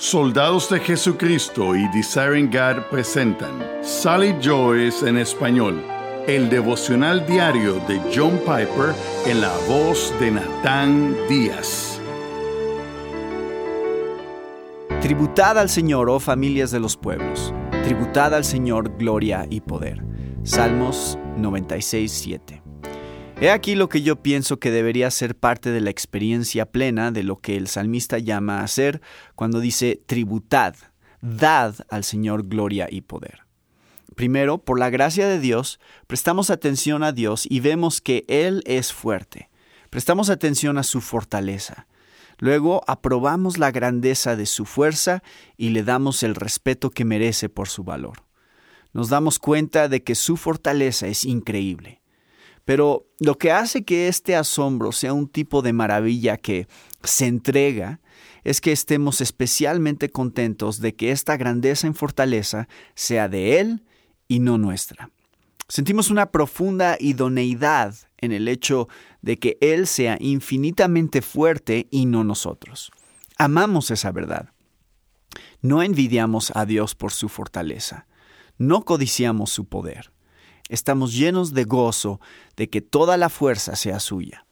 Soldados de Jesucristo y Desiring God presentan Sally Joyce en español, el devocional diario de John Piper en la voz de Natán Díaz. Tributad al Señor, oh familias de los pueblos, tributad al Señor gloria y poder. Salmos 96, 7. He aquí lo que yo pienso que debería ser parte de la experiencia plena de lo que el salmista llama a ser cuando dice tributad, dad al Señor gloria y poder. Primero, por la gracia de Dios, prestamos atención a Dios y vemos que Él es fuerte. Prestamos atención a su fortaleza. Luego aprobamos la grandeza de su fuerza y le damos el respeto que merece por su valor. Nos damos cuenta de que su fortaleza es increíble. Pero lo que hace que este asombro sea un tipo de maravilla que se entrega es que estemos especialmente contentos de que esta grandeza en fortaleza sea de Él y no nuestra. Sentimos una profunda idoneidad en el hecho de que Él sea infinitamente fuerte y no nosotros. Amamos esa verdad. No envidiamos a Dios por su fortaleza. No codiciamos su poder estamos llenos de gozo de que toda la fuerza sea suya.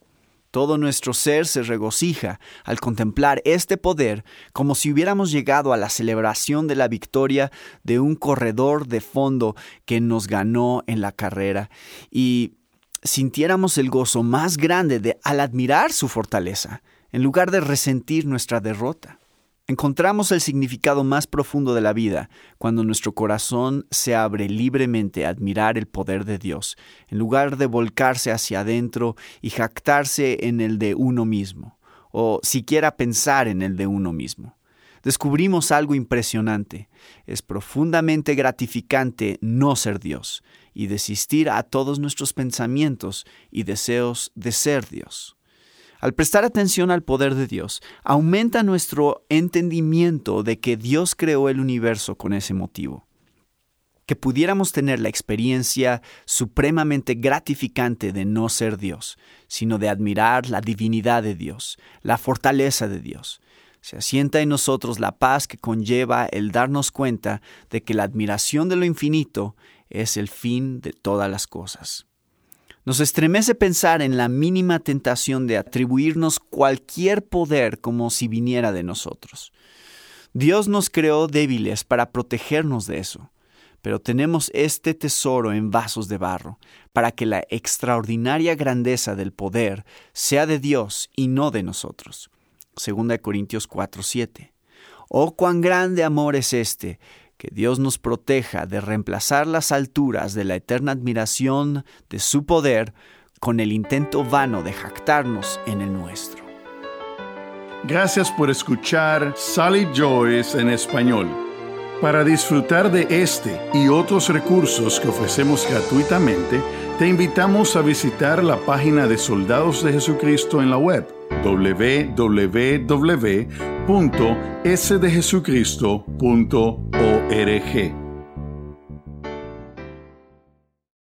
Todo nuestro ser se regocija al contemplar este poder como si hubiéramos llegado a la celebración de la victoria de un corredor de fondo que nos ganó en la carrera y sintiéramos el gozo más grande de al admirar su fortaleza en lugar de resentir nuestra derrota. Encontramos el significado más profundo de la vida cuando nuestro corazón se abre libremente a admirar el poder de Dios, en lugar de volcarse hacia adentro y jactarse en el de uno mismo, o siquiera pensar en el de uno mismo. Descubrimos algo impresionante. Es profundamente gratificante no ser Dios y desistir a todos nuestros pensamientos y deseos de ser Dios. Al prestar atención al poder de Dios, aumenta nuestro entendimiento de que Dios creó el universo con ese motivo. Que pudiéramos tener la experiencia supremamente gratificante de no ser Dios, sino de admirar la divinidad de Dios, la fortaleza de Dios. Se asienta en nosotros la paz que conlleva el darnos cuenta de que la admiración de lo infinito es el fin de todas las cosas. Nos estremece pensar en la mínima tentación de atribuirnos cualquier poder como si viniera de nosotros. Dios nos creó débiles para protegernos de eso, pero tenemos este tesoro en vasos de barro, para que la extraordinaria grandeza del poder sea de Dios y no de nosotros. 2 Corintios 4:7. Oh, cuán grande amor es este, que Dios nos proteja de reemplazar las alturas de la eterna admiración de su poder con el intento vano de jactarnos en el nuestro. Gracias por escuchar Sally Joyce en español. Para disfrutar de este y otros recursos que ofrecemos gratuitamente, te invitamos a visitar la página de Soldados de Jesucristo en la web www.sdejesucristo.org hereje